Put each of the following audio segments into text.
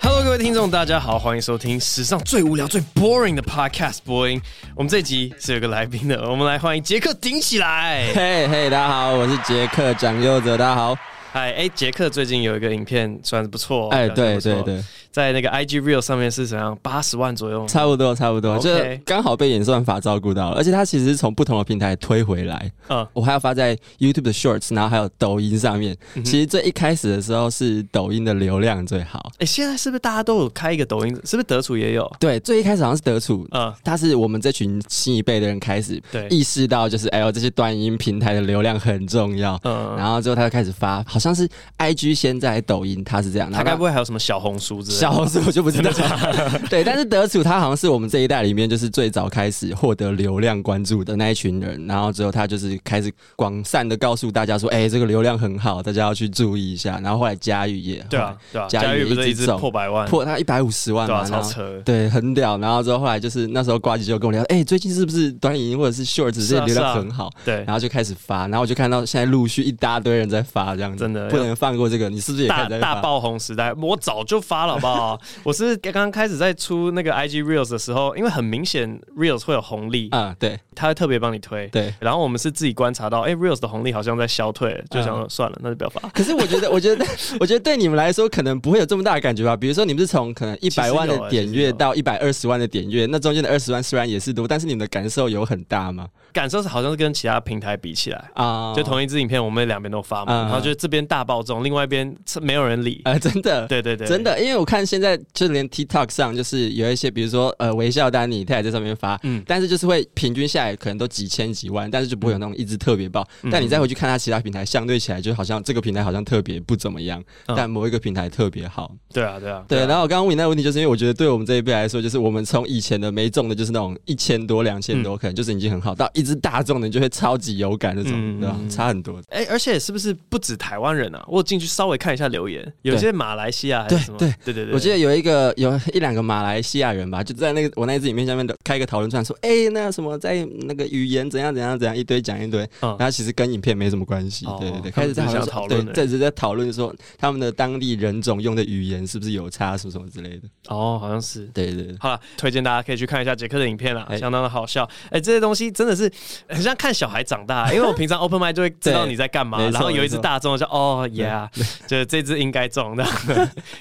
Hello，各位听众，大家好，欢迎收听史上最无聊、最 boring 的 Podcast Boing。我们这集是有个来宾的，我们来欢迎杰克顶起来。嘿嘿，大家好，我是杰克蒋佑哲，大家好。嗨，哎，杰克最近有一个影片，算是不错。哎，对对对。在那个 IG Real 上面是怎样？八十万左右，差不多差不多就刚好被演算法照顾到了，而且它其实是从不同的平台推回来。嗯，我还要发在 YouTube 的 Shorts，然后还有抖音上面。嗯、其实最一开始的时候是抖音的流量最好。哎、欸，现在是不是大家都有开一个抖音？是不是德处也有？对，最一开始好像是德处。嗯，他是我们这群新一辈的人开始对意识到，就是哎呦这些短音平台的流量很重要。嗯，然后之后他就开始发，好像是 IG 先在抖音，他是这样。他该不会还有什么小红书之类的？小红书我就不知道。对，但是德楚他好像是我们这一代里面就是最早开始获得流量关注的那一群人，然后之后他就是开始广散的告诉大家说，哎、欸，这个流量很好，大家要去注意一下。然后后来佳玉也对啊，对啊，嘉裕一直破百万，破他一百五十万嘛，超车，对，很屌。然后之后后来就是那时候瓜吉就跟我聊，哎、欸，最近是不是短影音或者是 Shorts 这些流量很好？对，然后就开始发，然后我就看到现在陆续一大堆人在发，这样子真的不能放过这个。你是不是也大大爆红时代？我早就发了，好不好？我是刚刚开始在。出那个 IG Reels 的时候，因为很明显 Reels 会有红利啊，对，他会特别帮你推，对。然后我们是自己观察到，哎，Reels 的红利好像在消退，就想说算了，那就不要发。可是我觉得，我觉得，我觉得对你们来说可能不会有这么大的感觉吧？比如说你们是从可能一百万的点阅到一百二十万的点阅，那中间的二十万虽然也是多，但是你们的感受有很大吗？感受是好像是跟其他平台比起来啊，就同一支影片，我们两边都发嘛，然后就这边大爆中，另外一边没有人理啊，真的，对对对，真的，因为我看现在就连 TikTok 上就是有一些，比如说呃微笑丹尼，他也在上面发，嗯，但是就是会平均下来可能都几千几万，但是就不会有那种一直特别爆。但你再回去看他其他平台，相对起来就好像这个平台好像特别不怎么样，但某一个平台特别好。对啊，对啊，对。然后我刚刚问你那个问题，就是因为我觉得对我们这一辈来说，就是我们从以前的没中的就是那种一千多、两千多，可能就是已经很好，到一只大众的就会超级有感那种，对吧？差很多。哎，而且是不是不止台湾人啊？我进去稍微看一下留言，有些马来西亚还是什么？对对对对，我记得有一个有一两个马来西亚人吧，就在那个我那支影片下面的开一个讨论串，说哎，那什么在那个语言怎样怎样怎样一堆讲一堆，然后其实跟影片没什么关系。对对对，开始在讨论，对，一直在讨论说他们的当地人种用的语言是不是有差，什么什么之类的。哦，好像是。对对对。好了，推荐大家可以去看一下杰克的影片啦，相当的好笑。哎，这些东西真的是很像看。小孩长大，因为我平常 open m i d 就会知道你在干嘛，然后有一只大中，就哦，yeah，就这只应该中的，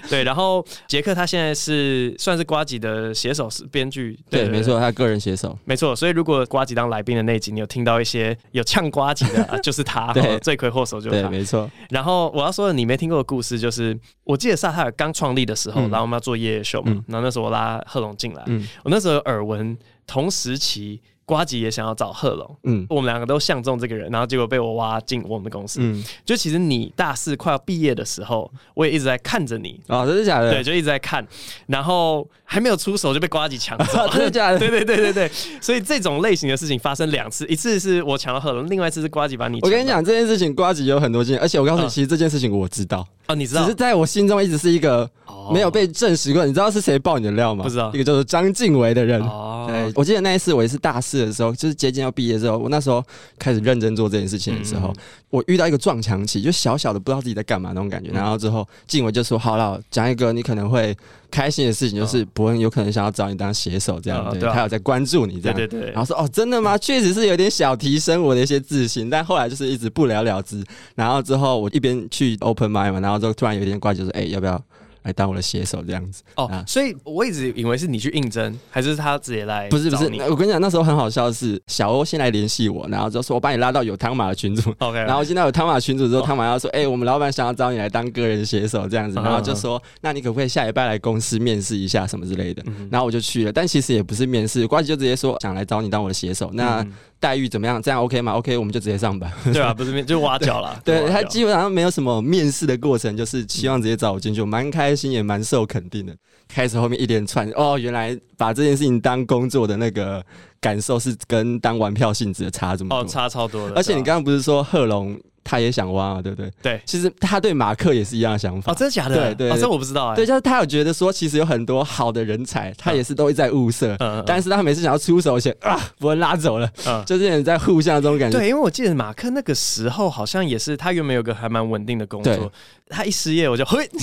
对。然后杰克他现在是算是瓜吉的写手是编剧，对，没错，他个人写手，没错。所以如果瓜吉当来宾的那集，你有听到一些有呛瓜吉的，就是他，罪魁祸首就是他，没错。然后我要说的你没听过的故事，就是我记得萨泰尔刚创立的时候，然后我们要做夜夜秀嘛，然后那时候我拉贺龙进来，我那时候有耳闻同时期。呱吉也想要找贺龙，嗯，我们两个都相中这个人，然后结果被我挖进我们的公司。嗯，就其实你大四快要毕业的时候，我也一直在看着你。哦，真的假的？对，就一直在看，然后还没有出手就被瓜吉抢走。真的假的？对对对对对。所以这种类型的事情发生两次，一次是我抢了贺龙，另外一次是瓜吉把你。我跟你讲这件事情，瓜吉有很多经验，而且我告诉你，其实这件事情我知道。哦，你知道？只是在我心中一直是一个没有被证实过。你知道是谁爆你的料吗？不知道。一个叫做张晋维的人。哦。对，我记得那一次我也是大四的时候，就是接近要毕业之后，我那时候开始认真做这件事情的时候，我遇到一个撞墙期，就小小的不知道自己在干嘛那种感觉。然后之后晋维就说：“好了，讲一个你可能会开心的事情，就是伯恩有可能想要找你当写手这样。对，他有在关注你这样。对对对。然后说：哦，真的吗？确实是有点小提升我的一些自信，但后来就是一直不了了之。然后之后我一边去 open m i d 嘛，然后。之后突然有一天挂就是：“哎、欸，要不要来当我的写手这样子？”哦，啊、所以我一直以为是你去应征，还是他直接来？不是不是，我跟你讲，那时候很好笑的是，小欧先来联系我，然后就说我把你拉到有汤马的群组。OK，然后现在有汤马群组之后，汤马要说：“哎、欸，我们老板想要找你来当个人写手这样子。”然后就说：“那你可不可以下礼拜来公司面试一下什么之类的？”然后我就去了，但其实也不是面试，关系就直接说想来找你当我的写手。那待遇怎么样？这样 OK 吗？OK，我们就直接上班。对啊，不是面就挖角了。对，他基本上没有什么面试的过程，就是希望直接找我进去，我蛮开心也蛮受肯定的。开始后面一连串哦，原来把这件事情当工作的那个感受是跟当玩票性质的差这么多，哦，差超多的。而且你刚刚不是说贺龙？他也想挖嘛，对不对？对，其实他对马克也是一样的想法。哦，真的假的？对对，这我不知道哎。对，就是他有觉得说，其实有很多好的人才，他也是都会在物色，嗯但是他每次想要出手前啊，伯恩拉走了，就是在互相这种感觉。对，因为我记得马克那个时候好像也是，他原本有个还蛮稳定的工作，他一失业我就嘿。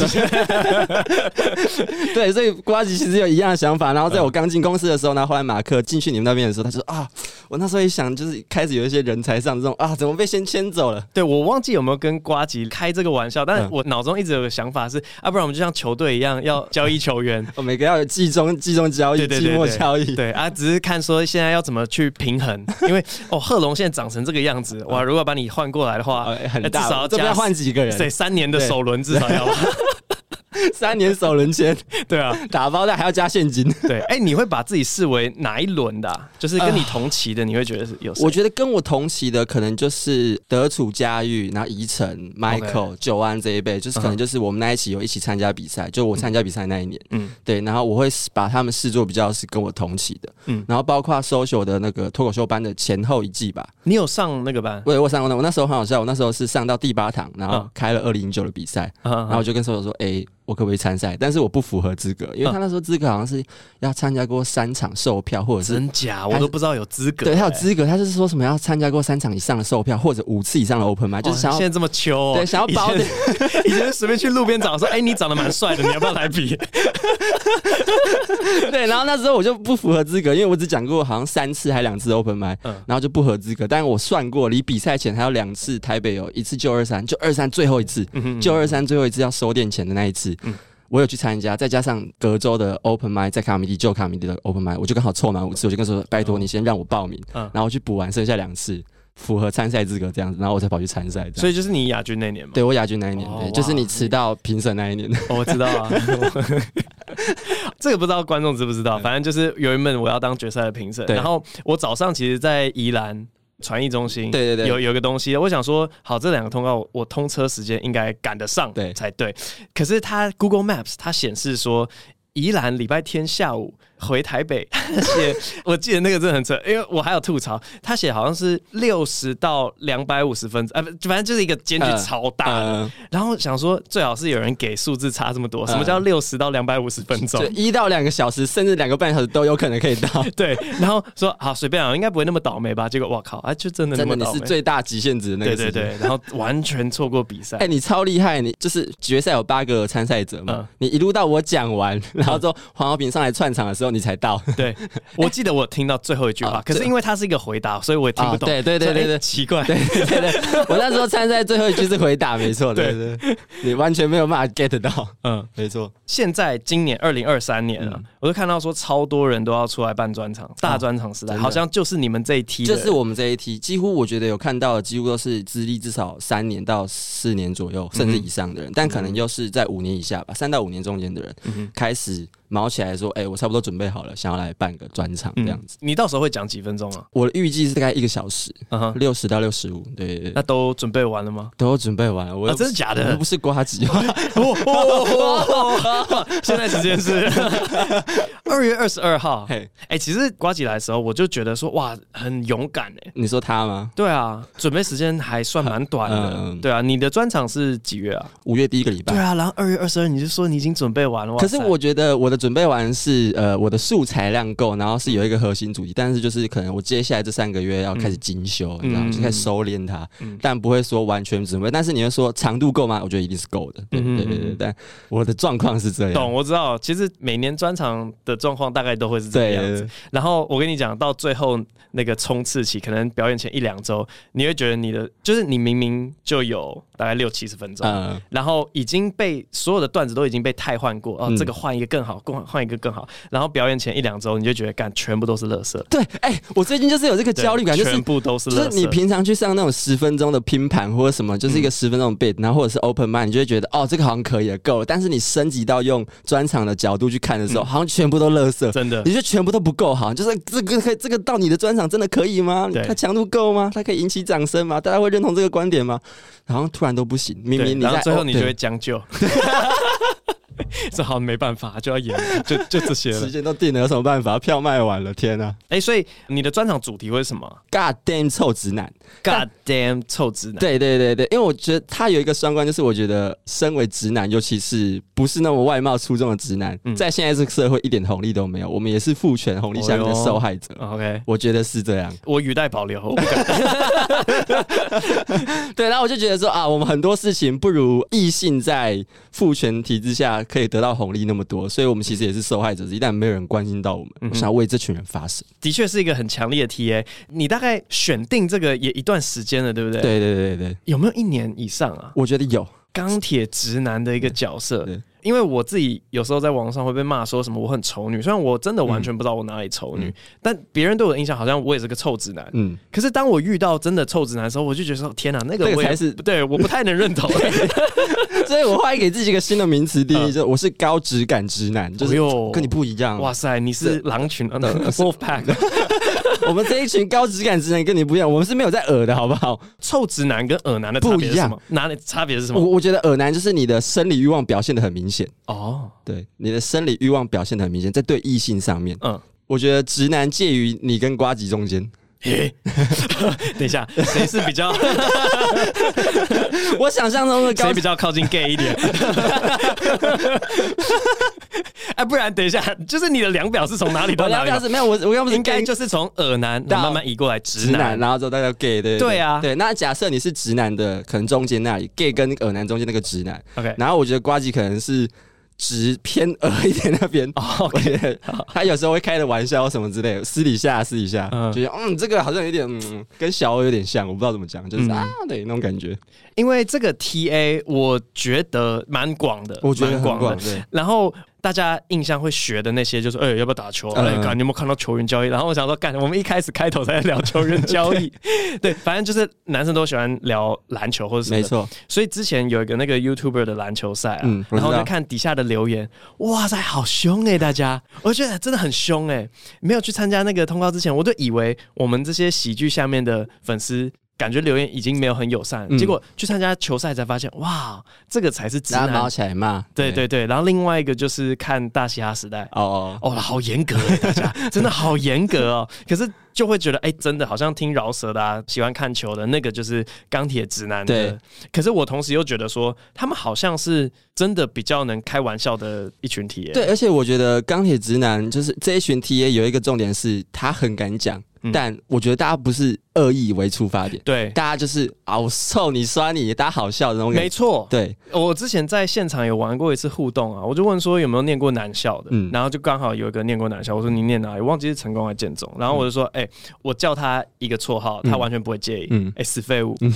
对，所以瓜吉其实有一样的想法。然后在我刚进公司的时候呢，后来马克进去你们那边的时候，他就说啊，我那时候一想，就是开始有一些人才上这种啊，怎么被先牵走了？对，我忘记有没有跟瓜吉开这个玩笑，但是我脑中一直有个想法是，啊，不然我们就像球队一样要交易球员，我每个要有季中、季中交易、季末交易，对啊，只是看说现在要怎么去平衡，因为哦，贺龙现在长成这个样子，哇，如果把你换过来的话，很大，至少要加换几个人，对，三年的首轮至少要。三年首轮签，对啊，打包袋还要加现金。对，哎、欸，你会把自己视为哪一轮的、啊？就是跟你同期的，你会觉得是有？我觉得跟我同期的可能就是德楚、嘉玉，然后宜城、Michael、九安这一辈，就是可能就是我们那一期有一起参加比赛，就我参加比赛那一年，嗯，对，然后我会把他们视作比较是跟我同期的，嗯，然后包括 social 的那个脱口秀班的前后一季吧。你有上那个班？对，我上过那，我那时候很好笑，我那时候是上到第八堂，然后开了二零零九的比赛，然后我就跟 social 说，哎、欸。我可不可以参赛？但是我不符合资格，因为他那时候资格好像是要参加过三场售票，或者是真假，我都不知道有资格。对，他有资格，他就是说什么要参加过三场以上的售票，或者五次以上的 open mic，就是想要现在这么秋、哦，对，想要包的。以前随便去路边找说，哎、欸，你长得蛮帅的，你要不要来比？对，然后那时候我就不符合资格，因为我只讲过好像三次还两次 open mic，然后就不合资格。但是我算过，离比赛前还有两次，台北有一次就二三，就二三最后一次，就二三最后一次要收点钱的那一次。我有去参加，再加上隔周的 open mic，在卡米迪旧卡米迪的 open mic，我就刚好凑满五次，我就跟他说：“拜托你先让我报名，然后我去补完剩下两次，符合参赛资格这样子，然后我才跑去参赛。”所以就是你亚军那年嘛？对，我亚军那一年，对，就是你迟到评审那一年。我知道啊，这个不知道观众知不知道，反正就是有一门我要当决赛的评审，然后我早上其实，在宜兰。传艺中心，对对对，有有个东西，我想说，好，这两个通告我通车时间应该赶得上，对才对。可是它 Google Maps 它显示说，宜兰礼拜天下午。回台北 写，我记得那个真的很扯，因为我还有吐槽，他写好像是六十到两百五十分钟，啊，反正就是一个间距超大然后想说最好是有人给数字差这么多，呃、什么叫六十到两百五十分钟？就一到两个小时，甚至两个半小时都有可能可以到。对，然后说好随便啊，应该不会那么倒霉吧？结果我靠，啊，就真的那么倒霉，你是最大极限值的那个。对对对，然后完全错过比赛。哎、欸，你超厉害，你就是决赛有八个参赛者嘛，呃、你一路到我讲完，然后之后黄豪平上来串场的时候。你才到，对，我记得我听到最后一句话，可是因为它是一个回答，所以我也听不懂。对对对对对，奇怪，对对对，我那时候参赛最后一句是回答，没错，对对，你完全没有办法 get 到，嗯，没错。现在今年二零二三年了，我就看到说超多人都要出来办专场，大专场时代，好像就是你们这一批，就是我们这一批，几乎我觉得有看到的几乎都是资历至少三年到四年左右，甚至以上的人，但可能又是在五年以下吧，三到五年中间的人开始。卯起来说：“哎、欸，我差不多准备好了，想要来办个专场这样子。嗯、你到时候会讲几分钟啊？我的预计是大概一个小时，六十、uh huh. 到六十五。对，对，对，那都准备完了吗？都准备完了。我、啊、真的假的？我不是瓜子。现在时间是 二月二十二号。哎、欸，其实瓜子来的时候，我就觉得说，哇，很勇敢哎。你说他吗？对啊，准备时间还算蛮短的。嗯、对啊，你的专场是几月啊？五月第一个礼拜。对啊，然后二月二十二，你就说你已经准备完了。可是我觉得我的。准备完是呃，我的素材量够，然后是有一个核心主题，但是就是可能我接下来这三个月要开始精修，嗯、你知道吗？就开始收敛它，嗯、但不会说完全准备。但是你会说长度够吗？我觉得一定是够的。对对对对，但我的状况是这样。懂，我知道。其实每年专场的状况大概都会是这个样子。然后我跟你讲，到最后那个冲刺期，可能表演前一两周，你会觉得你的就是你明明就有大概六七十分钟，嗯、然后已经被所有的段子都已经被汰换过，哦，这个换一个更好，更换一个更好。然后表演前一两周，你就觉得干全部都是垃圾。对，哎、欸，我最近就是有这个焦虑感，就是全部都是垃圾。就是你平常去上那种十分钟的拼盘或者什么，就是一个十分钟的 bit，然后或者是 open mind，你就会觉得哦，这个好像可以了，够了。但是你升级到用专场的角度去看的时候，嗯、好像全部都垃圾。真的，你觉得全部都不够好，就是这个可以，这个到你的专场真的可以吗？对它强度够吗？它可以引起掌声吗？大家会认同这个观点吗？然后突然都不行，明明你在，然后最后你就会将就。这好没办法，就要演，就就这些了。时间都定了，有什么办法？票卖完了，天啊！哎、欸，所以你的专场主题会是什么？God damn 臭直男！God damn 臭直男！对对对对，因为我觉得他有一个双关，就是我觉得身为直男，尤其是不是那么外貌出众的直男，嗯、在现在这个社会一点红利都没有。我们也是父权红利下面的受害者。哦、OK，我觉得是这样。我语带保留。对，然后我就觉得说啊，我们很多事情不如异性在父权体制下可以得到红利那么多，所以我们其实也是受害者之一，旦没有人关心到我们。嗯、我想要为这群人发声，的确是一个很强烈的 TA。你大概选定这个也一段时间了，对不对？对对对对，有没有一年以上啊？我觉得有。钢铁直男的一个角色，因为我自己有时候在网上会被骂说什么我很丑女，虽然我真的完全不知道我哪里丑女，但别人对我的印象好像我也是个臭直男。嗯，可是当我遇到真的臭直男的时候，我就觉得说天哪，那个我也是对，我不太能认同。所以我后来给自己一个新的名词定义，就我是高质感直男，就是跟你不一样。哇塞，你是狼群的 Wolf Pack。我们这一群高质感直男跟你不一样，我们是没有在耳的好不好？臭直男跟耳男的差别是什么？哪里差别是什么？我我觉得耳男就是你的生理欲望表现的很明显哦，对，你的生理欲望表现的很明显，在对异性上面，嗯，我觉得直男介于你跟瓜吉中间。欸、等一下，谁是比较？我想象中的谁比较靠近 gay 一点？哎，不然等一下，就是你的量表是从哪里到哪里？量表是没有，我我要不是应该就是从耳男慢慢移过来直男，男然后之后再到 gay 的对啊，对。那假设你是直男的，可能中间那里 gay 跟耳男中间那个直男，OK。然后我觉得瓜吉可能是。直偏额一点那边，OK，他有时候会开的玩笑什么之类的，私底下私底下，就觉得嗯，这个好像有点嗯，跟小欧有点像，我不知道怎么讲，就是啊，对那种感觉。因为这个 TA 我觉得蛮广的，我觉得很广的，对。然后。大家印象会学的那些，就是哎、欸，要不要打球？哎、嗯，干，你有没有看到球员交易？然后我想说，干，我们一开始开头在聊球员交易，对，反正就是男生都喜欢聊篮球或者什么。没错。所以之前有一个那个 YouTuber 的篮球赛啊，嗯、然后就看底下的留言，哇塞，好凶哎、欸！大家，我觉得真的很凶哎、欸。没有去参加那个通告之前，我就以为我们这些喜剧下面的粉丝。感觉留言已经没有很友善，嗯、结果去参加球赛才发现，哇，这个才是直男。毛起来骂，对对对。然后另外一个就是看大嘻哈时代，哦哦哦，好严格哎，大家 真的好严格哦。可是就会觉得，哎、欸，真的好像听饶舌的啊，喜欢看球的那个就是钢铁直男的。对。可是我同时又觉得说，他们好像是真的比较能开玩笑的一群 TA。对，而且我觉得钢铁直男就是这一群 TA 有一个重点是，他很敢讲。但我觉得大家不是恶意为出发点，对，大家就是啊，我臭你酸你，大家好笑的那种感觉。没错，对，我之前在现场有玩过一次互动啊，我就问说有没有念过男校的，嗯，然后就刚好有一个念过男校，我说你念哪里？我忘记是成功还是建中，然后我就说，哎、欸，我叫他一个绰号，他完全不会介意，嗯，哎、欸，死废物，嗯，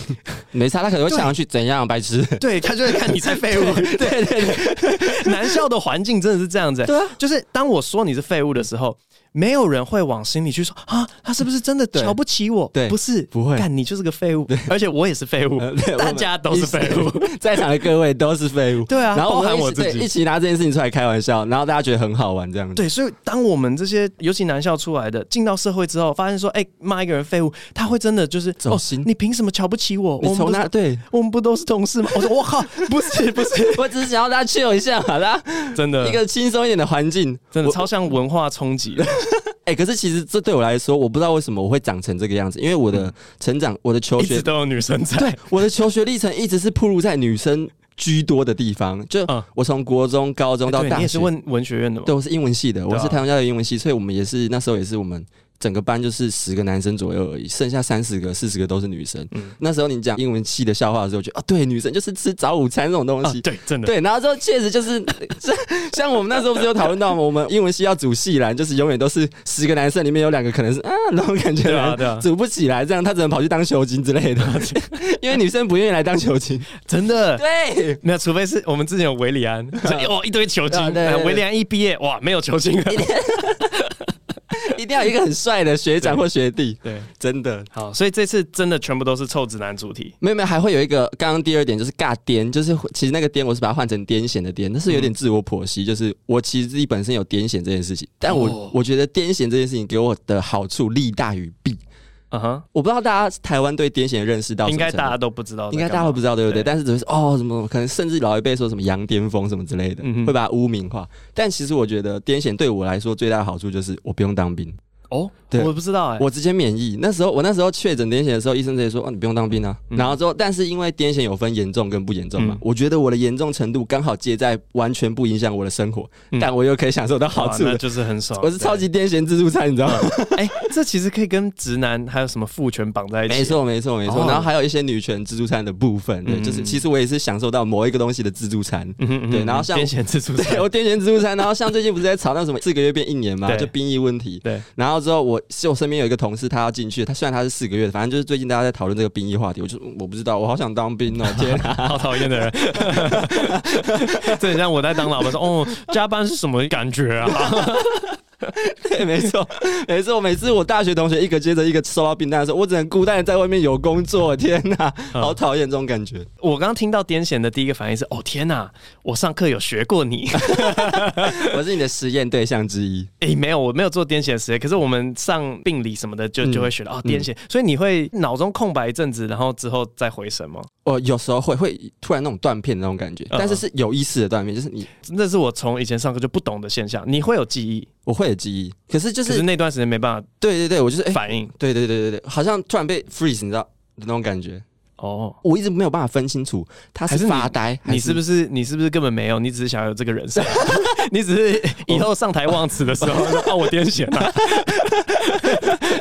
没差，他可能会想要去怎样白痴，对，他就会看你是废物，对 对对，男校的环境真的是这样子，对啊，就是当我说你是废物的时候。没有人会往心里去说啊，他是不是真的瞧不起我？对，不是，不会，干你就是个废物，而且我也是废物，大家都是废物，在场的各位都是废物，对啊，然后包含我自己，一起拿这件事情出来开玩笑，然后大家觉得很好玩，这样子。对，所以当我们这些尤其男校出来的进到社会之后，发现说，哎，骂一个人废物，他会真的就是走心。你凭什么瞧不起我？我从哪？对，我们不都是同事吗？我说我靠，不是 不是，我只是想要大家 chill 一下，好啦，真的，一个轻松一点的环境，真的超像文化冲击。哎、欸，可是其实这对我来说，我不知道为什么我会长成这个样子，因为我的成长，我的求学一直都有女生在，对，我的求学历程一直是铺路在女生居多的地方。就我从国中、高中到大学，你也是问文学院的吗？对，我是英文系的，我是台湾大学英文系，所以我们也是那时候也是我们。整个班就是十个男生左右而已，剩下三十个、四十个都是女生。嗯，那时候你讲英文系的笑话的时候，我觉得啊，对，女生就是吃早午餐这种东西，啊、对，真的对。然后之后确实就是，像我们那时候不是有讨论到吗？我们英文系要组系篮，就是永远都是十个男生里面有两个可能是啊那种感觉，对啊，对啊，组不起来，这样他只能跑去当球精之类的，因为女生不愿意来当球精，真的。对，没有，除非是我们之前有韦礼安，哇，一堆球精，韦礼安一毕业，哇，没有球精了。一定要有一个很帅的学长或学弟，对，对。真的。好，所以这次真的全部都是臭直男主题，没有没有，还会有一个刚刚第二点就是尬癫，就是其实那个癫我是把它换成癫痫的癫，但是有点自我剖析，就是我其实自己本身有癫痫这件事情，但我、哦、我觉得癫痫这件事情给我的好处利大于弊，嗯哼，我不知道大家台湾对癫痫的认识到应该大家都不知道，应该大家都不知道，对不对？对但是只是哦什么，可能甚至老一辈说什么羊癫疯什么之类的，嗯、会把它污名化。但其实我觉得癫痫对我来说最大的好处就是我不用当兵。哦，对，我不知道哎、欸，我直接免疫。那时候我那时候确诊癫痫的时候，医生直接说，哦，你不用当兵啊。嗯、然后之后，但是因为癫痫有分严重跟不严重嘛，嗯、我觉得我的严重程度刚好接在完全不影响我的生活，嗯、但我又可以享受到好处，就是很爽。我是超级癫痫自助餐，你知道吗？哎、欸，这其实可以跟直男还有什么父权绑在一起。没错，没错，没错。哦、然后还有一些女权自助餐的部分，对，就是其实我也是享受到某一个东西的自助餐。嗯哼嗯哼对，然后像癫痫自助餐，我癫痫自助餐。然后像最近不是在吵那什么四个月变一年嘛，对就兵役问题。对，然后之后我我。身边有一个同事，他要进去。他虽然他是四个月，反正就是最近大家在讨论这个兵役话题。我就我不知道，我好想当兵哦！天啊，好讨厌的人。这很像我在当老板说：“哦，加班是什么感觉啊？” 对，没错，没错。每次我大学同学一个接着一个收到病单的时候，我只能孤单的在外面有工作。天哪，好讨厌这种感觉。嗯、我刚刚听到癫痫的第一个反应是：哦，天哪！我上课有学过你，我是你的实验对象之一。诶、欸，没有，我没有做癫痫实验，可是我们上病理什么的就就会学到、嗯、哦，癫痫。所以你会脑中空白一阵子，然后之后再回神吗？我有时候会会突然那种断片的那种感觉，但是是有意识的断片，就是你，那是我从以前上课就不懂的现象。你会有记忆，我会有记忆，可是就是，是那段时间没办法。对对对，我就是反应，对对对对对，好像突然被 freeze，你知道的那种感觉。哦，我一直没有办法分清楚他是发呆，你是不是你是不是根本没有，你只是想要有这个人设，你只是以后上台忘词的时候让 我癫痫了。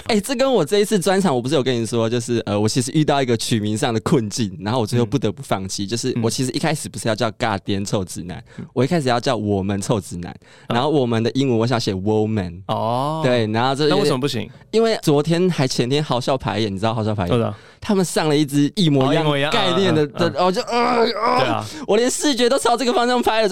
哎，这跟我这一次专场，我不是有跟你说，就是呃，我其实遇到一个取名上的困境，然后我最后不得不放弃。就是我其实一开始不是要叫 God 癫臭直男，我一开始要叫我们臭直男，然后我们的英文我想写 woman 哦，对，然后这那为什么不行？因为昨天还前天好笑排演，你知道好笑排演？他们上了一支一模一样概念的的，我就啊啊，我连视觉都朝这个方向拍了，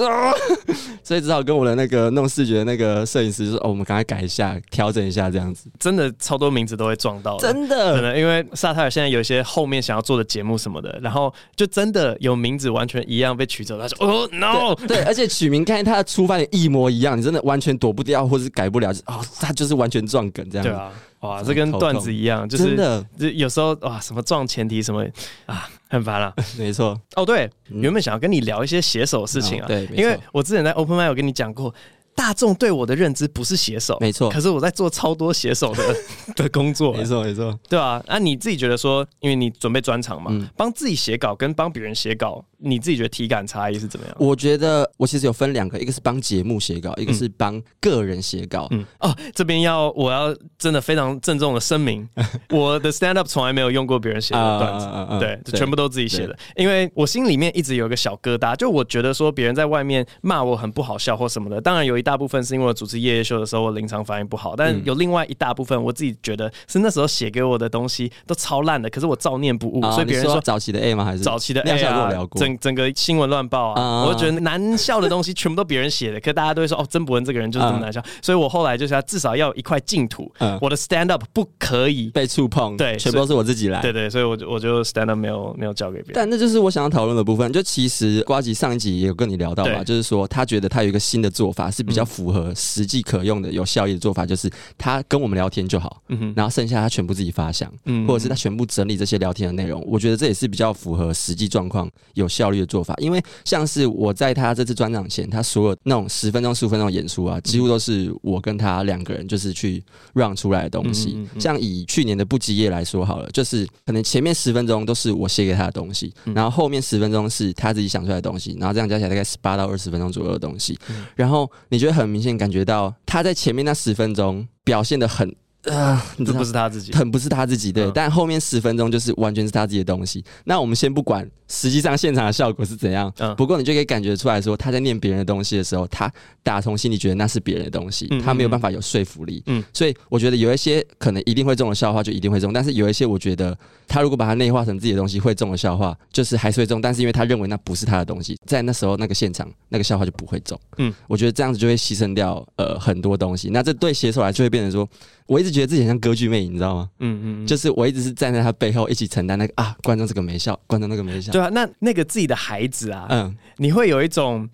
所以只好跟我的那个弄视觉的那个摄影师说：“哦，我们赶快改一下，调整一下，这样子。”真的超多名字都会撞到，真的可能，因为萨泰尔现在有一些后面想要做的节目什么的，然后就真的有名字完全一样被取走，他说：“哦，no，对，而且取名看他的出发点一模一样，你真的完全躲不掉，或是改不了，哦，他就是完全撞梗这样。”对啊。哇，这跟段子一样，就是就有时候哇，什么撞前提什么啊，很烦了。没错。哦，对，原本想要跟你聊一些写手的事情啊，对，因为我之前在 Open Mic 有跟你讲过。大众对我的认知不是写手，没错。可是我在做超多写手的 的工作，没错没错，对啊，那你自己觉得说，因为你准备专场嘛，帮自己写稿跟帮别人写稿，你自己觉得体感差异是怎么样？我觉得我其实有分两个，一个是帮节目写稿，一个是帮个人写稿。嗯哦，这边要我要真的非常郑重的声明，我的 stand up 从来没有用过别人写的段子，对，全部都自己写的，因为我心里面一直有一个小疙瘩，就我觉得说别人在外面骂我很不好笑或什么的，当然有一。大部分是因为我主持夜夜秀的时候，我临场反应不好，但有另外一大部分，我自己觉得是那时候写给我的东西都超烂的，可是我照念不误，所以别人说早期的 A 吗？还是早期的 A 啊？整整个新闻乱报啊！我就觉得难笑的东西全部都别人写的，可大家都会说哦，曾博文这个人就是这么难笑，所以我后来就是要至少要有一块净土，我的 stand up 不可以被触碰，对，全部都是我自己来，对对，所以我就我就 stand up 没有没有交给别人。但那就是我想要讨论的部分，就其实瓜吉上一集也有跟你聊到嘛，就是说他觉得他有一个新的做法是比较符合。实际可用的、有效益的做法，就是他跟我们聊天就好，嗯、然后剩下他全部自己发想，嗯、或者是他全部整理这些聊天的内容。我觉得这也是比较符合实际状况、有效率的做法。因为像是我在他这次专场前，他所有那种十分钟、十五分钟的演出啊，几乎都是我跟他两个人就是去 run 出来的东西。嗯、哼像以去年的不羁夜来说好了，就是可能前面十分钟都是我写给他的东西，然后后面十分钟是他自己想出来的东西，然后这样加起来大概十八到二十分钟左右的东西。然后你觉得很明显感觉。到他在前面那十分钟表现的很。啊，这不是他自己，很不是他自己对，嗯、但后面十分钟就是完全是他自己的东西。那我们先不管实际上现场的效果是怎样，嗯，不过你就可以感觉出来说，他在念别人的东西的时候，他打从心里觉得那是别人的东西，他没有办法有说服力，嗯，所以我觉得有一些可能一定会中的笑话就一定会中，但是有一些我觉得他如果把它内化成自己的东西会中的笑话，就是还是会中，但是因为他认为那不是他的东西，在那时候那个现场那个笑话就不会中，嗯，我觉得这样子就会牺牲掉呃很多东西，那这对写手来就会变成说。我一直觉得自己很像歌剧魅影，你知道吗？嗯嗯，嗯就是我一直是站在他背后一起承担那个啊，观众这个没笑，观众那个没笑。对啊，那那个自己的孩子啊，嗯，你会有一种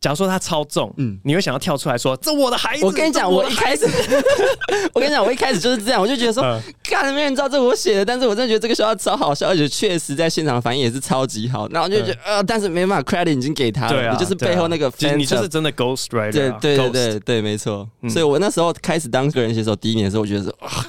假如说他超重，嗯，你会想要跳出来说：“这我的孩子。”我跟你讲，我一开始，我跟你讲，我一开始就是这样，我就觉得说，干，没人知道这我写的，但是我真的觉得这个笑话超好笑，而且确实在现场反应也是超级好。然后我就觉得，呃，但是没办法，credit 已经给他了，对啊，就是背后那个，你就是真的 ghost writer，对对对对对，没错。所以我那时候开始当个人写手第一年的时候，我觉得说，啊，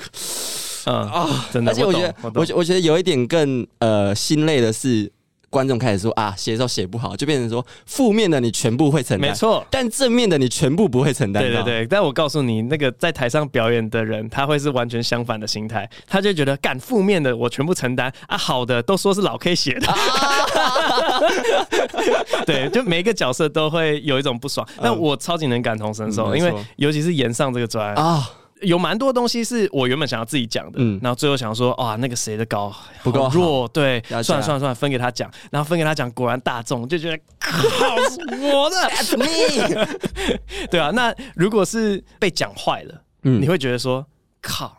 嗯啊，真的，而且我觉得，我我觉得有一点更呃心累的是。观众开始说啊，写的时候写不好，就变成说负面的你全部会承担，没错，但正面的你全部不会承担。对对对，但我告诉你，那个在台上表演的人，他会是完全相反的心态，他就觉得干负面的我全部承担啊，好的都说是老 K 写的，对，就每一个角色都会有一种不爽，但我超级能感同身受，因为尤其是演上这个专啊。有蛮多东西是我原本想要自己讲的，嗯，然后最后想说，哇，那个谁的稿不够弱，对，算了算了算了，分给他讲，然后分给他讲，果然大众就觉得，靠，我的。Me，对啊，那如果是被讲坏了，嗯，你会觉得说，靠。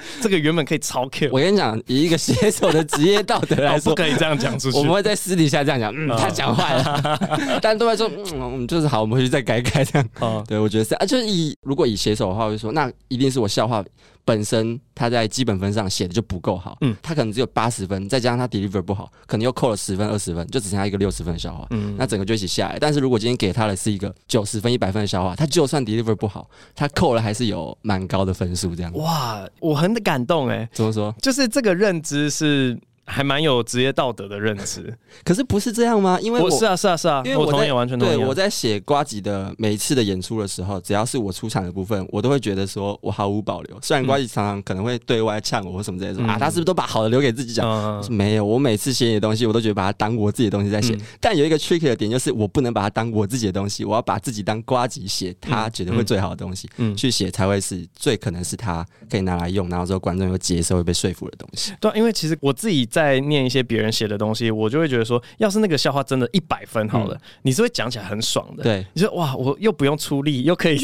这个原本可以超 Q，我跟你讲，以一个写手的职业道德来说，不可以这样讲出去。我们会在私底下这样讲，嗯，他讲坏了，但对外说，嗯，就是好，我们回去再改改这样。哦，对，我觉得是啊，就是以如果以写手的话，我就说，那一定是我笑话。本身他在基本分上写的就不够好，嗯，他可能只有八十分，再加上他 deliver 不好，可能又扣了十分、二十分，就只剩下一个六十分的笑话，嗯，那整个就一起下来。但是如果今天给他的是一个九十分、一百分的笑话，他就算 deliver 不好，他扣了还是有蛮高的分数，这样。哇，我很感动哎，怎么说？就是这个认知是。还蛮有职业道德的认知，可是不是这样吗？因为我是啊是啊是啊，因为我同意完全同意。对，我在写瓜吉的每一次的演出的时候，只要是我出场的部分，我都会觉得说我毫无保留。虽然瓜吉常常可能会对外呛我或什么之类的啊，他是不是都把好的留给自己讲？嗯、没有，我每次写你的东西，我都觉得把它当我自己的东西在写。嗯、但有一个 tricky 的点就是，我不能把它当我自己的东西，我要把自己当瓜吉写他觉得会最好的东西，嗯，去写才会是最可能是他可以拿来用，然后之后观众又接受会被说服的东西。对，因为其实我自己在念一些别。别人写的东西，我就会觉得说，要是那个笑话真的一百分好了，嗯、你是会讲起来很爽的。对，你说哇，我又不用出力，又可以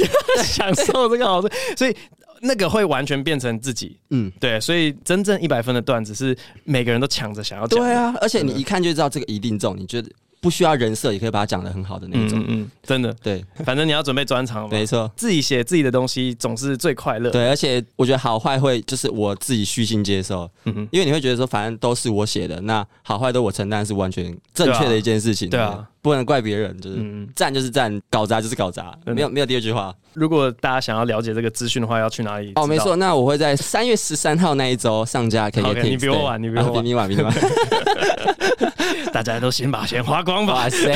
享受这个好处，所以那个会完全变成自己。嗯，对，所以真正一百分的段子是每个人都抢着想要讲。对啊，而且你一看就知道这个一定中，你觉得？不需要人设也可以把它讲的很好的那种，嗯，嗯，真的，对，反正你要准备专场嘛，没错，自己写自己的东西总是最快乐，对，而且我觉得好坏会就是我自己虚心接受，嗯哼，因为你会觉得说反正都是我写的，那好坏都我承担是完全正确的一件事情，对啊，对。啊，不能怪别人，就是赞就是赞，搞砸就是搞砸，没有没有第二句话。如果大家想要了解这个资讯的话，要去哪里？哦，没错，那我会在三月十三号那一周上架，可以听。你比我晚，你比我晚，比你晚，比你晚。大家都先把钱花光吧。哇塞，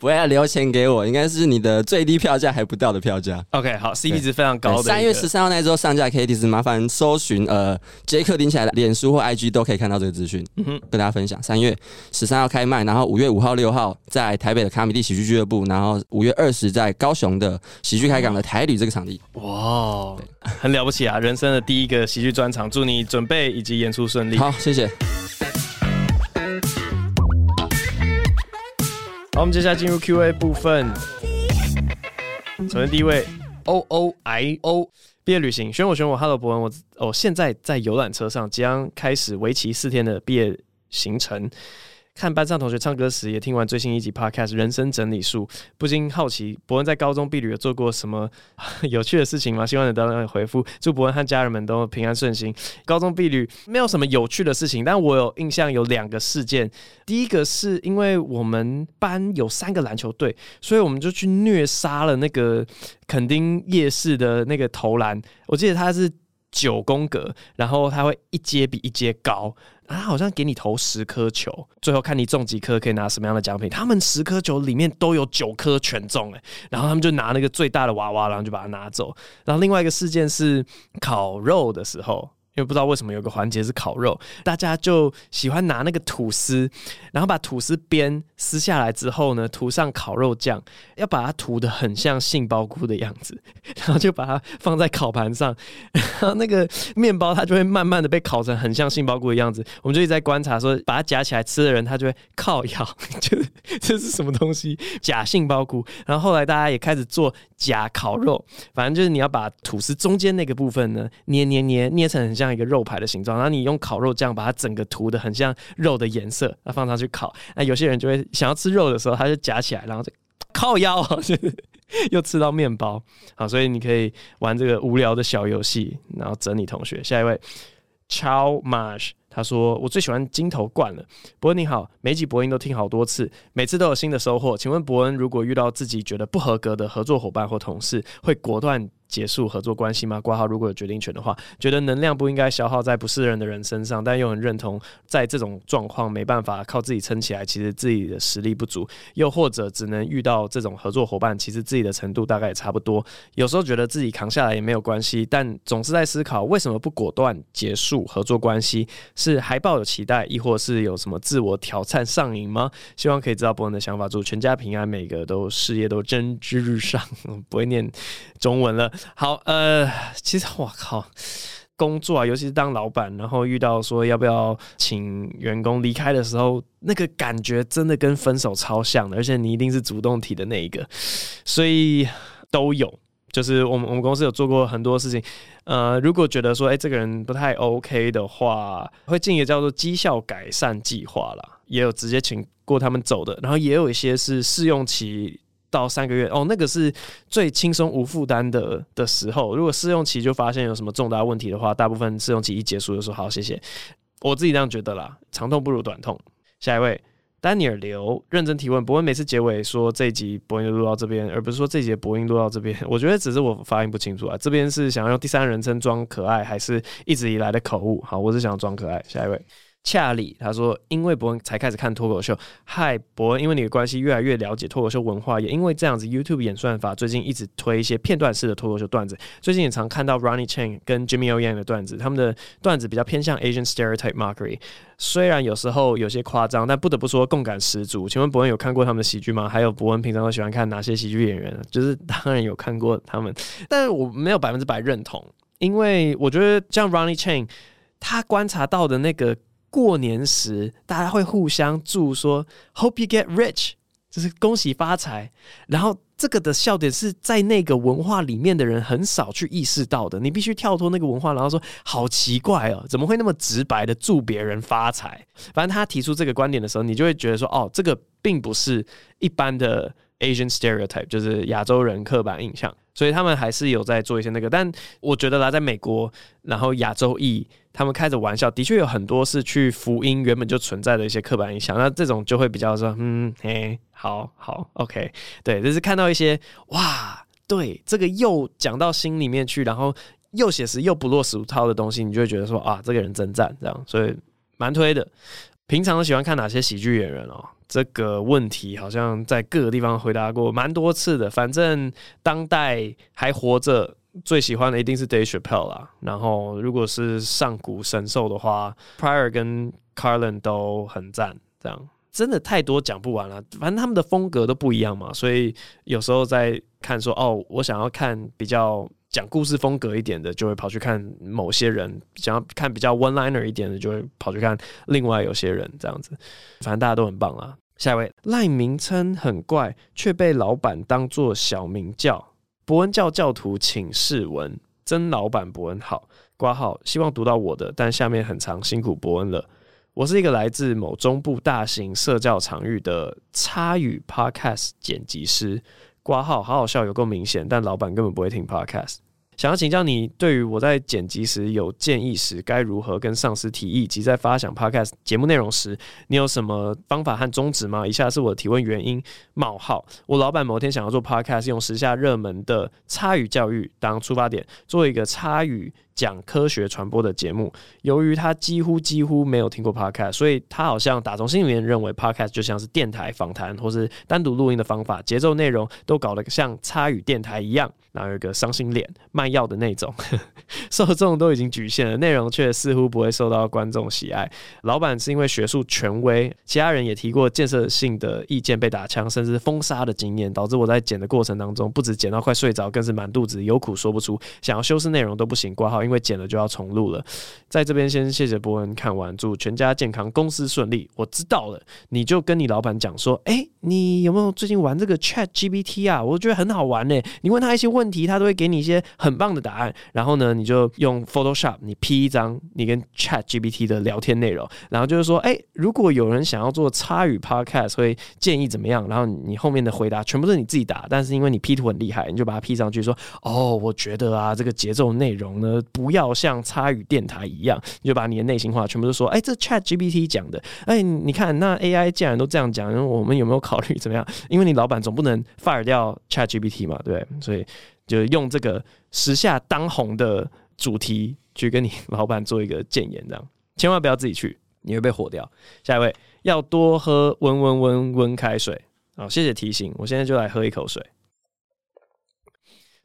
不要留钱给我，应该是你的最低票价还不到的票价。OK，好，CP 值非常高的。三月十三号那一周上架，可以提示麻烦搜寻呃杰克顶起来的脸书或 IG 都可以看到这个资讯。嗯哼，跟大家分享。三月十三号开卖，然后五月五号、六号在台北的卡米蒂喜剧俱乐部，然后五月二十在高雄的喜剧开港的台旅这个场地。哇，对很了不起啊！人生的第一个喜剧专场，祝你准备以及演出顺利。好，谢谢。好，我们接下来进入 Q&A 部分。首先第一位，O O I O，毕业旅行，选我选我，Hello 博文，我我现在在游览车上，即将开始为期四天的毕业行程。看班上同学唱歌时，也听完最新一集 Podcast《人生整理术》，不禁好奇，伯恩在高中毕旅有做过什么 有趣的事情吗？希望你都能回复。祝伯恩和家人们都平安顺心。高中毕旅没有什么有趣的事情，但我有印象有两个事件。第一个是因为我们班有三个篮球队，所以我们就去虐杀了那个垦丁夜市的那个投篮。我记得它是九宫格，然后它会一阶比一阶高。啊好像给你投十颗球，最后看你中几颗可以拿什么样的奖品。他们十颗球里面都有九颗全中，哎，然后他们就拿那个最大的娃娃，然后就把它拿走。然后另外一个事件是烤肉的时候。因为不知道为什么有个环节是烤肉，大家就喜欢拿那个吐司，然后把吐司边撕下来之后呢，涂上烤肉酱，要把它涂的很像杏鲍菇的样子，然后就把它放在烤盘上，然后那个面包它就会慢慢的被烤成很像杏鲍菇的样子。我们就一直在观察，说把它夹起来吃的人，他就会靠咬，就这是什么东西？假杏鲍菇。然后后来大家也开始做假烤肉，反正就是你要把吐司中间那个部分呢，捏捏捏捏成很像。一个肉排的形状，然后你用烤肉酱把它整个涂的很像肉的颜色，那放上去烤。那有些人就会想要吃肉的时候，他就夹起来，然后就靠腰，就是又吃到面包。好，所以你可以玩这个无聊的小游戏，然后整理同学。下一位，Chow Marsh。他说：“我最喜欢金头冠了。”伯恩你好，每集伯恩都听好多次，每次都有新的收获。请问伯恩，如果遇到自己觉得不合格的合作伙伴或同事，会果断结束合作关系吗？挂号如果有决定权的话，觉得能量不应该消耗在不适任的人身上，但又很认同在这种状况没办法靠自己撑起来，其实自己的实力不足，又或者只能遇到这种合作伙伴，其实自己的程度大概也差不多。有时候觉得自己扛下来也没有关系，但总是在思考为什么不果断结束合作关系？是还抱有期待，亦或是有什么自我挑战上瘾吗？希望可以知道伯恩的想法。祝全家平安，每个都事业都蒸蒸日上。不会念中文了。好，呃，其实我靠，工作啊，尤其是当老板，然后遇到说要不要请员工离开的时候，那个感觉真的跟分手超像的，而且你一定是主动提的那一个，所以都有。就是我们我们公司有做过很多事情，呃，如果觉得说，哎、这个人不太 OK 的话，会进一个叫做绩效改善计划啦，也有直接请过他们走的，然后也有一些是试用期。到三个月哦，那个是最轻松无负担的的时候。如果试用期就发现有什么重大问题的话，大部分试用期一结束就说好，谢谢。我自己这样觉得啦，长痛不如短痛。下一位，丹尼尔刘认真提问，伯恩每次结尾说这一集播音录到这边，而不是说这一集播音录到这边。我觉得只是我发音不清楚啊。这边是想要用第三人称装可爱，还是一直以来的口误？好，我是想装可爱。下一位。恰里他说：“因为伯恩才开始看脱口秀，嗨，伯恩，因为你的关系越来越了解脱口秀文化，也因为这样子，YouTube 演算法最近一直推一些片段式的脱口秀段子。最近也常看到 Ronnie Chang 跟 Jimmy O Yang 的段子，他们的段子比较偏向 Asian stereotype mockery，虽然有时候有些夸张，但不得不说共感十足。请问伯恩有看过他们的喜剧吗？还有伯恩平常都喜欢看哪些喜剧演员？就是当然有看过他们，但是我没有百分之百认同，因为我觉得像 Ronnie Chang，他观察到的那个。”过年时，大家会互相祝说 “Hope you get rich”，就是恭喜发财。然后这个的笑点是在那个文化里面的人很少去意识到的。你必须跳脱那个文化，然后说好奇怪哦，怎么会那么直白的祝别人发财？反正他提出这个观点的时候，你就会觉得说，哦，这个并不是一般的 Asian stereotype，就是亚洲人刻板印象。所以他们还是有在做一些那个，但我觉得啦，在美国，然后亚洲裔，他们开着玩笑，的确有很多是去福音原本就存在的一些刻板印象。那这种就会比较说，嗯，嘿，好好，OK，对，就是看到一些哇，对，这个又讲到心里面去，然后又写实又不落俗套的东西，你就会觉得说啊，这个人真赞，这样，所以蛮推的。平常都喜欢看哪些喜剧演员哦？这个问题好像在各个地方回答过蛮多次的。反正当代还活着，最喜欢的一定是 Dave Chapelle 啦。然后如果是上古神兽的话，Prior 跟 Carlin 都很赞。这样真的太多讲不完了。反正他们的风格都不一样嘛，所以有时候在看说哦，我想要看比较。讲故事风格一点的，就会跑去看某些人；想要看比较 one liner 一点的，就会跑去看另外有些人。这样子，反正大家都很棒啊。下一位赖名称很怪，却被老板当作小名叫伯恩教教徒，请示闻。真老板伯恩好，挂号，希望读到我的，但下面很长，辛苦伯恩了。我是一个来自某中部大型社教场域的差语 podcast 剪辑师。挂号好好笑，有够明显，但老板根本不会听 podcast。想要请教你，对于我在剪辑时有建议时，该如何跟上司提议，及在发想 podcast 节目内容时，你有什么方法和宗旨吗？以下是我的提问原因：冒号，我老板某天想要做 podcast，用时下热门的差语教育当出发点，做一个差语。讲科学传播的节目，由于他几乎几乎没有听过 podcast，所以他好像打从心里面认为 podcast 就像是电台访谈或是单独录音的方法，节奏内容都搞得像差语电台一样，然后有一个伤心脸卖药的那种，受众都已经局限了，内容却似乎不会受到观众喜爱。老板是因为学术权威，其他人也提过建设性的意见被打枪，甚至封杀的经验，导致我在剪的过程当中，不止剪到快睡着，更是满肚子有苦说不出，想要修饰内容都不行，挂号。因为剪了就要重录了。在这边先谢谢博恩看完，祝全家健康，公司顺利。我知道了，你就跟你老板讲说，哎、你有没有最近玩这个 Chat GPT 啊？我觉得很好玩呢。你问他一些问问题，他都会给你一些很棒的答案。然后呢，你就用 Photoshop，你 P 一张你跟 Chat GPT 的聊天内容，然后就是说，哎、如果有人想要做差语 Podcast，会建议怎么样？然后你后面的回答全部是你自己打，但是因为你 P 图很厉害，你就把它 P 上去说，哦，我觉得啊，这个节奏内容呢，不要像差语电台一样，你就把你的内心话全部都说，哎、这 Chat GPT 讲的，哎、你看那 AI 既然都这样讲，我们有没有考虑怎么样？因为你老板总不能 fire 掉 Chat GPT 嘛，对？所以就用这个时下当红的主题去跟你老板做一个谏言，这样千万不要自己去，你会被火掉。下一位要多喝温温温温开水，好，谢谢提醒，我现在就来喝一口水。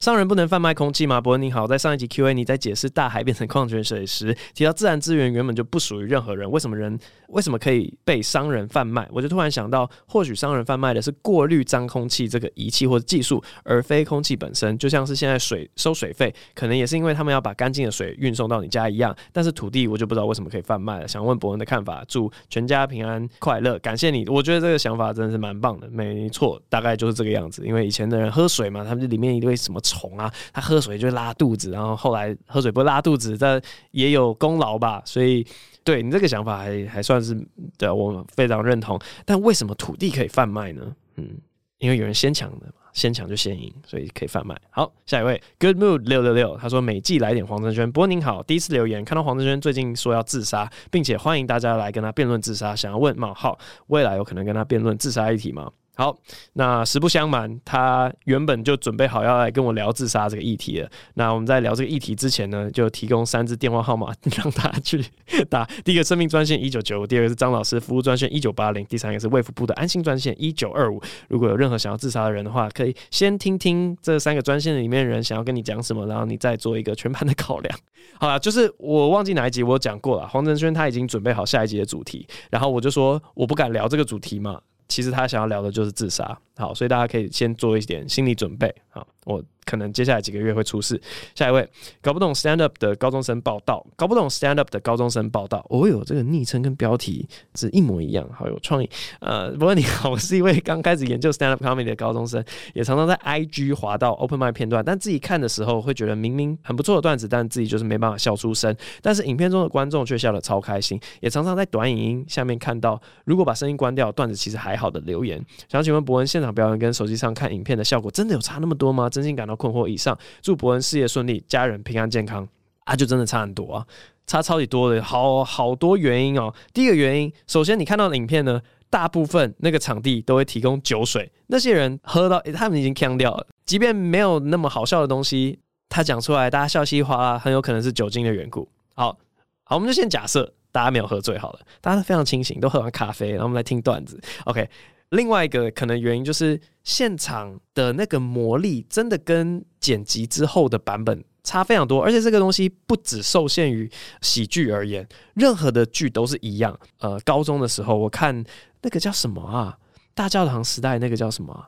商人不能贩卖空气吗？博恩你好，在上一集 Q&A 你在解释大海变成矿泉水时，提到自然资源原本就不属于任何人，为什么人为什么可以被商人贩卖？我就突然想到，或许商人贩卖的是过滤脏空气这个仪器或者技术，而非空气本身。就像是现在水收水费，可能也是因为他们要把干净的水运送到你家一样。但是土地我就不知道为什么可以贩卖了。想问博恩的看法，祝全家平安快乐，感谢你。我觉得这个想法真的是蛮棒的，没错，大概就是这个样子。因为以前的人喝水嘛，他们这里面一堆什么虫啊，他喝水就会拉肚子，然后后来喝水不拉肚子，但也有功劳吧？所以对你这个想法还还算是对我非常认同。但为什么土地可以贩卖呢？嗯，因为有人先抢的嘛，先抢就先赢，所以可以贩卖。好，下一位，Good Mood 六六六，他说每季来点黄振轩。博您好，第一次留言看到黄振轩最近说要自杀，并且欢迎大家来跟他辩论自杀，想要问冒号未来有可能跟他辩论自杀议题吗？好，那实不相瞒，他原本就准备好要来跟我聊自杀这个议题了。那我们在聊这个议题之前呢，就提供三支电话号码 让他去 打。第一个生命专线一九九五，第二个是张老师服务专线一九八零，第三个是卫福部的安心专线一九二五。如果有任何想要自杀的人的话，可以先听听这三个专线里面的人想要跟你讲什么，然后你再做一个全盘的考量。好了，就是我忘记哪一集我讲过了，黄振轩他已经准备好下一集的主题，然后我就说我不敢聊这个主题嘛。其实他想要聊的就是自杀，好，所以大家可以先做一点心理准备，好，我。可能接下来几个月会出事。下一位，搞不懂 stand up 的高中生报道，搞不懂 stand up 的高中生报道。哦哟，这个昵称跟标题是一模一样，好有创意。呃，不过你好，我是一位刚开始研究 stand up comedy 的高中生，也常常在 IG 滑到 open mic 片段，但自己看的时候会觉得明明很不错的段子，但自己就是没办法笑出声。但是影片中的观众却笑得超开心，也常常在短影音下面看到，如果把声音关掉，段子其实还好的留言。想请问博恩，现场表演跟手机上看影片的效果真的有差那么多吗？真心感到困惑以上，祝博恩事业顺利，家人平安健康啊！就真的差很多啊，差超级多的，好好多原因哦。第一个原因，首先你看到的影片呢，大部分那个场地都会提供酒水，那些人喝到，他们已经呛掉了。即便没有那么好笑的东西，他讲出来，大家笑嘻哈，很有可能是酒精的缘故。好好，我们就先假设大家没有喝醉好了，大家都非常清醒，都喝完咖啡，然后我们来听段子。OK。另外一个可能原因就是现场的那个魔力真的跟剪辑之后的版本差非常多，而且这个东西不只受限于喜剧而言，任何的剧都是一样。呃，高中的时候我看那个叫什么啊？大教堂时代那个叫什么？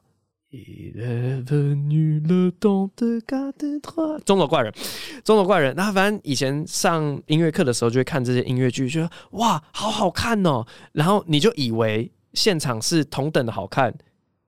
钟楼怪人，钟楼怪人。那反正以前上音乐课的时候就会看这些音乐剧，觉得哇，好好看哦。然后你就以为。现场是同等的好看，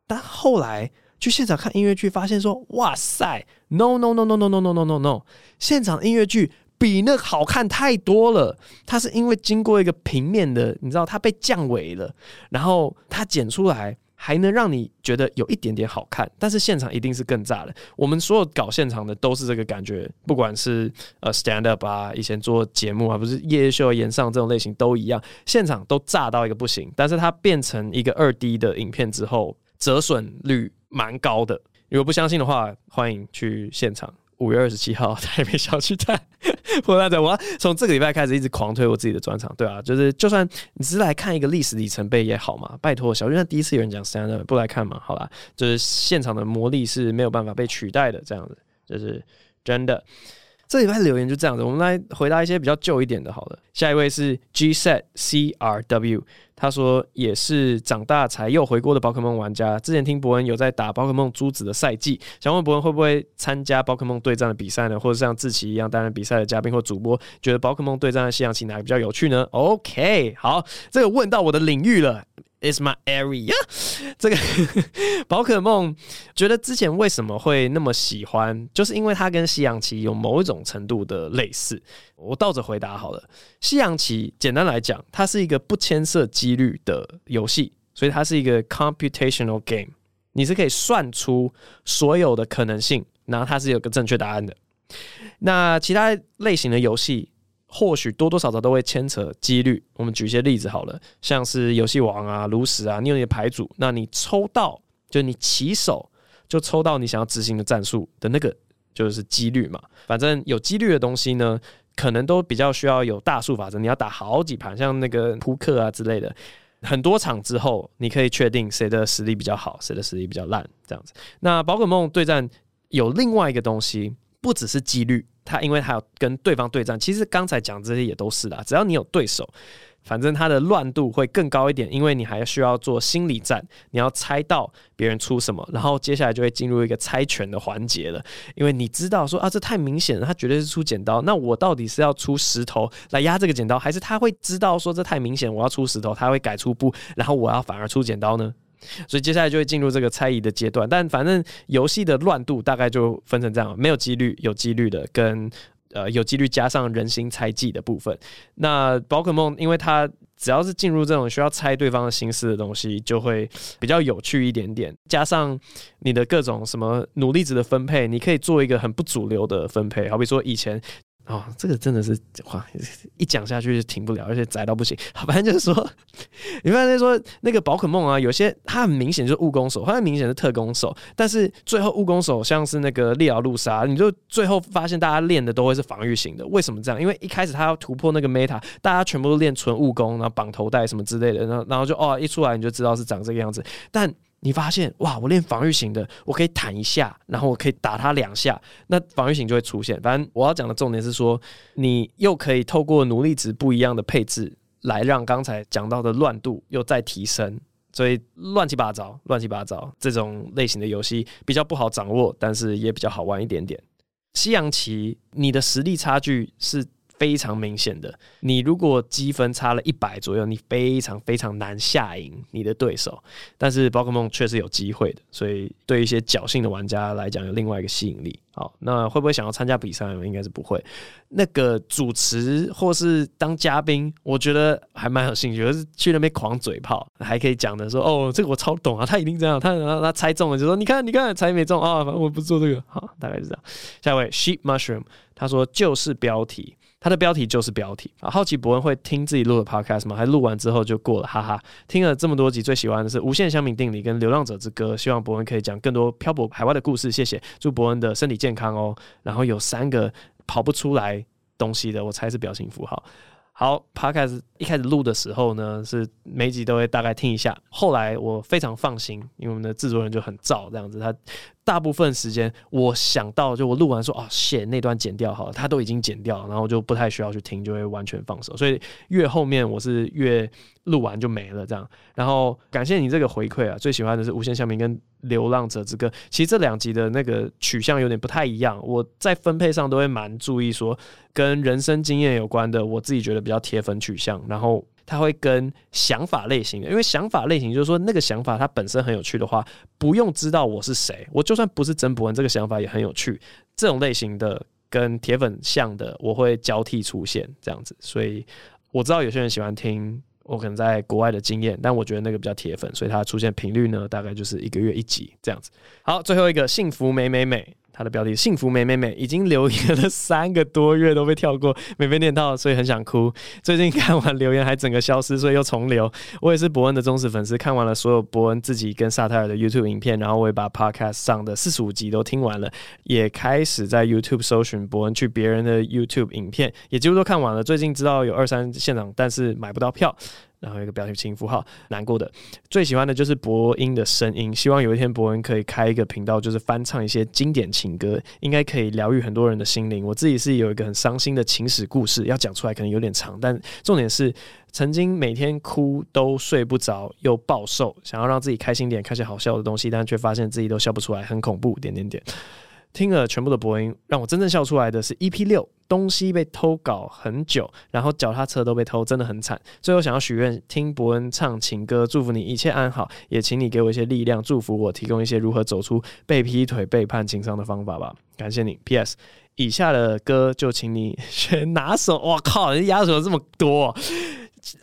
但后来去现场看音乐剧，发现说：“哇塞，no no no no no no no no no no，现场音乐剧比那好看太多了。它是因为经过一个平面的，你知道，它被降维了，然后它剪出来。”还能让你觉得有一点点好看，但是现场一定是更炸的。我们所有搞现场的都是这个感觉，不管是呃 stand up 啊，以前做节目啊，不是夜夜秀、演上这种类型都一样，现场都炸到一个不行。但是它变成一个二 D 的影片之后，折损率蛮高的。如果不相信的话，欢迎去现场。五月二十七号 台北小巨蛋，我来的，我从这个礼拜开始一直狂推我自己的专场，对啊，就是就算你是来看一个历史里程碑也好嘛，拜托，小巨蛋第一次有人讲 stand up，不来看嘛，好啦，就是现场的魔力是没有办法被取代的，这样子，就是真的。这礼拜留言就这样子，我们来回答一些比较旧一点的。好了，下一位是 G Set C R W，他说也是长大才又回锅的宝可梦玩家。之前听伯恩有在打宝可梦珠子的赛季，想问伯恩会不会参加宝可梦对战的比赛呢？或者像志奇一样担任比赛的嘉宾或主播？觉得宝可梦对战的西洋棋哪个比较有趣呢？OK，好，这个问到我的领域了。Is my area。这个 宝可梦，觉得之前为什么会那么喜欢，就是因为它跟西洋棋有某一种程度的类似。我倒着回答好了，西洋棋简单来讲，它是一个不牵涉几率的游戏，所以它是一个 computational game，你是可以算出所有的可能性，然后它是有个正确答案的。那其他类型的游戏。或许多多少少都会牵扯几率。我们举一些例子好了，像是游戏王啊、炉石啊，你有你的牌组，那你抽到就你起手就抽到你想要执行的战术的那个就是几率嘛。反正有几率的东西呢，可能都比较需要有大数法则。你要打好几盘，像那个扑克啊之类的，很多场之后，你可以确定谁的实力比较好，谁的实力比较烂这样子。那宝可梦对战有另外一个东西，不只是几率。他因为他要跟对方对战，其实刚才讲这些也都是啦。只要你有对手，反正他的乱度会更高一点，因为你还需要做心理战，你要猜到别人出什么，然后接下来就会进入一个猜拳的环节了。因为你知道说啊，这太明显了，他绝对是出剪刀，那我到底是要出石头来压这个剪刀，还是他会知道说这太明显，我要出石头，他会改出布，然后我要反而出剪刀呢？所以接下来就会进入这个猜疑的阶段，但反正游戏的乱度大概就分成这样：没有几率、有几率的，跟呃有几率加上人心猜忌的部分。那宝可梦，因为它只要是进入这种需要猜对方的心思的东西，就会比较有趣一点点。加上你的各种什么努力值的分配，你可以做一个很不主流的分配，好比说以前。哦，这个真的是哇，一讲下去就停不了，而且窄到不行。反正就是说，你发现说那个宝可梦啊，有些它很明显就是务工手，它很明显是特工手，但是最后务工手像是那个烈鳌露莎，你就最后发现大家练的都会是防御型的。为什么这样？因为一开始他要突破那个 meta，大家全部都练纯务工，然后绑头带什么之类的，然后然后就哦一出来你就知道是长这个样子，但。你发现哇，我练防御型的，我可以弹一下，然后我可以打他两下，那防御型就会出现。反正我要讲的重点是说，你又可以透过努力值不一样的配置，来让刚才讲到的乱度又再提升。所以乱七八糟，乱七八糟这种类型的游戏比较不好掌握，但是也比较好玩一点点。西洋棋，你的实力差距是。非常明显的，你如果积分差了一百左右，你非常非常难下赢你的对手。但是宝可梦确实有机会的，所以对一些侥幸的玩家来讲，有另外一个吸引力。好，那会不会想要参加比赛？应该是不会。那个主持或是当嘉宾，我觉得还蛮有兴趣，就是去那边狂嘴炮，还可以讲的说哦，这个我超懂啊，他一定这样，他他他猜中了就说你看你看猜没中啊，反正我不做这个。好，大概是这样。下一位 Sheep Mushroom，他说就是标题。他的标题就是标题啊！好奇博恩会听自己录的 podcast 吗？还录完之后就过了，哈哈。听了这么多集，最喜欢的是《无限香饼定理》跟《流浪者之歌》。希望博恩可以讲更多漂泊海外的故事，谢谢。祝博恩的身体健康哦。然后有三个跑不出来东西的，我猜是表情符号。好，podcast 一开始录的时候呢，是每集都会大概听一下。后来我非常放心，因为我们的制作人就很燥这样子，他。大部分时间，我想到就我录完说哦写那段剪掉好了，他都已经剪掉了，然后就不太需要去听，就会完全放手。所以越后面我是越录完就没了这样。然后感谢你这个回馈啊，最喜欢的是《无限香饼》跟《流浪者之歌》。其实这两集的那个取向有点不太一样，我在分配上都会蛮注意说跟人生经验有关的，我自己觉得比较铁粉取向，然后。他会跟想法类型的，因为想法类型就是说那个想法它本身很有趣的话，不用知道我是谁，我就算不是曾博文，这个想法也很有趣。这种类型的跟铁粉像的，我会交替出现这样子。所以我知道有些人喜欢听我可能在国外的经验，但我觉得那个比较铁粉，所以它出现频率呢，大概就是一个月一集这样子。好，最后一个幸福美美美。他的标题“幸福美美美”已经留言了三个多月都被跳过，没被念到，所以很想哭。最近看完留言还整个消失，所以又重留。我也是博恩的忠实粉丝，看完了所有博恩自己跟萨泰尔的 YouTube 影片，然后我也把 Podcast 上的四十五集都听完了，也开始在 YouTube 搜寻博恩去别人的 YouTube 影片，也几乎都看完了。最近知道有二三现场，但是买不到票。然后一个表情符号，难过的。最喜欢的就是伯恩的声音，希望有一天伯恩可以开一个频道，就是翻唱一些经典情歌，应该可以疗愈很多人的心灵。我自己是有一个很伤心的情史故事，要讲出来可能有点长，但重点是曾经每天哭都睡不着，又暴瘦，想要让自己开心点，看些好笑的东西，但却发现自己都笑不出来，很恐怖。点点点。听了全部的播音，让我真正笑出来的是 EP 六，东西被偷搞很久，然后脚踏车都被偷，真的很惨。最后想要许愿，听伯恩唱情歌，祝福你一切安好，也请你给我一些力量，祝福我，提供一些如何走出被劈腿、背叛、情伤的方法吧。感谢你。P.S. 以下的歌就请你选哪首？哇靠，人家压手这么多。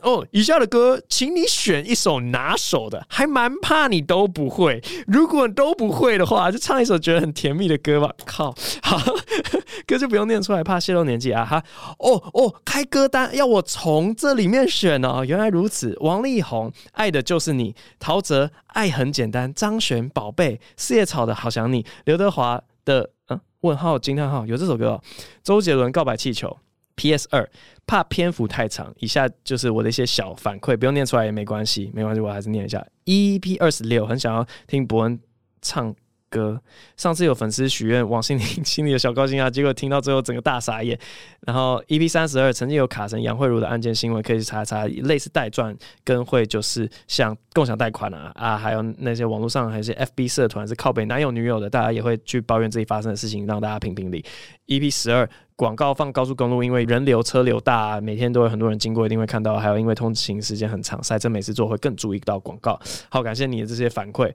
哦以下的歌，请你选一首拿手的，还蛮怕你都不会。如果都不会的话，就唱一首觉得很甜蜜的歌吧。靠，好，歌就不用念出来，怕泄露年纪啊哈。哦哦，开歌单要我从这里面选哦，原来如此。王力宏，爱的就是你；陶喆，爱很简单；张悬，宝贝；四叶草的好想你；刘德华的嗯问号惊叹号有这首歌哦。周杰伦，告白气球。P.S. 二，怕篇幅太长，以下就是我的一些小反馈，不用念出来也没关系，没关系，我还是念一下。EP 二十六，很想要听伯恩唱歌。上次有粉丝许愿，王心凌心里的小高兴啊，结果听到最后整个大傻眼。然后 EP 三十二，曾经有卡神杨慧如的案件新闻，可以去查查，类似代赚跟会就是像共享贷款啊啊，还有那些网络上还有一些 FB 社团是靠北男友女友的，大家也会去抱怨自己发生的事情，让大家评评理。EP 十二，广告放高速公路，因为人流车流大，每天都有很多人经过，一定会看到。还有因为通勤时间很长，塞车每次做会更注意到广告。好，感谢你的这些反馈。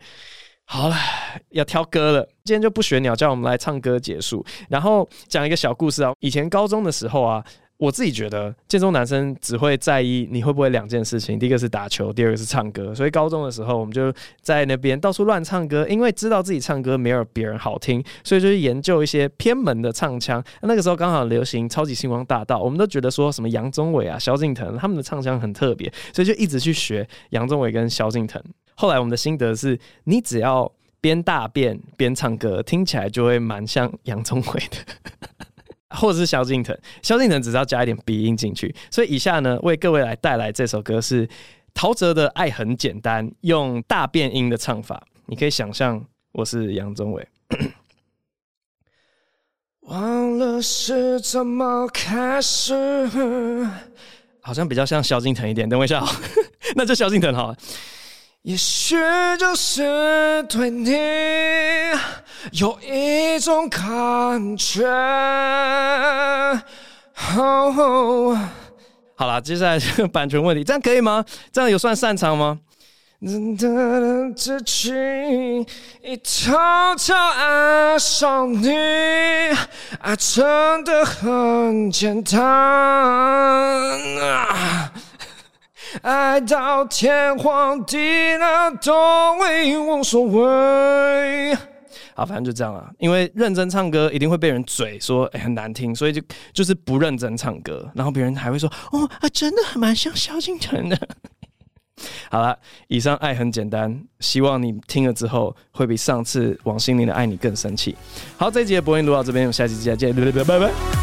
好了，要挑歌了。今天就不学鸟叫，我们来唱歌结束。然后讲一个小故事啊。以前高中的时候啊，我自己觉得建中男生只会在意你会不会两件事情，第一个是打球，第二个是唱歌。所以高中的时候，我们就在那边到处乱唱歌，因为知道自己唱歌没有别人好听，所以就去研究一些偏门的唱腔。那个时候刚好流行超级星光大道，我们都觉得说什么杨宗纬啊、萧敬腾他们的唱腔很特别，所以就一直去学杨宗纬跟萧敬腾。后来我们的心得是，你只要边大便边唱歌，听起来就会蛮像杨宗纬的，或者是萧敬腾。萧敬腾只是要加一点鼻音进去。所以以下呢，为各位来带来这首歌是陶喆的《爱很简单》，用大变音的唱法，你可以想象我是杨宗纬。忘了是怎么开始，好像比较像萧敬腾一点。等我一下，那就萧敬腾好了。也许就是对你有一种感觉。Oh, 好了，接下来这个版权问题，这样可以吗？这样有算擅长吗？自己已偷偷爱上你，爱真的很简单。爱到天荒地老都已无所谓。好，反正就这样啊。因为认真唱歌一定会被人嘴说，哎、欸，很难听，所以就就是不认真唱歌。然后别人还会说，哦，啊，真的蛮像萧敬腾的。好了，以上爱很简单，希望你听了之后会比上次王心凌的爱你更生气。好，这一集的播音录到这边，我们下期再见，拜拜。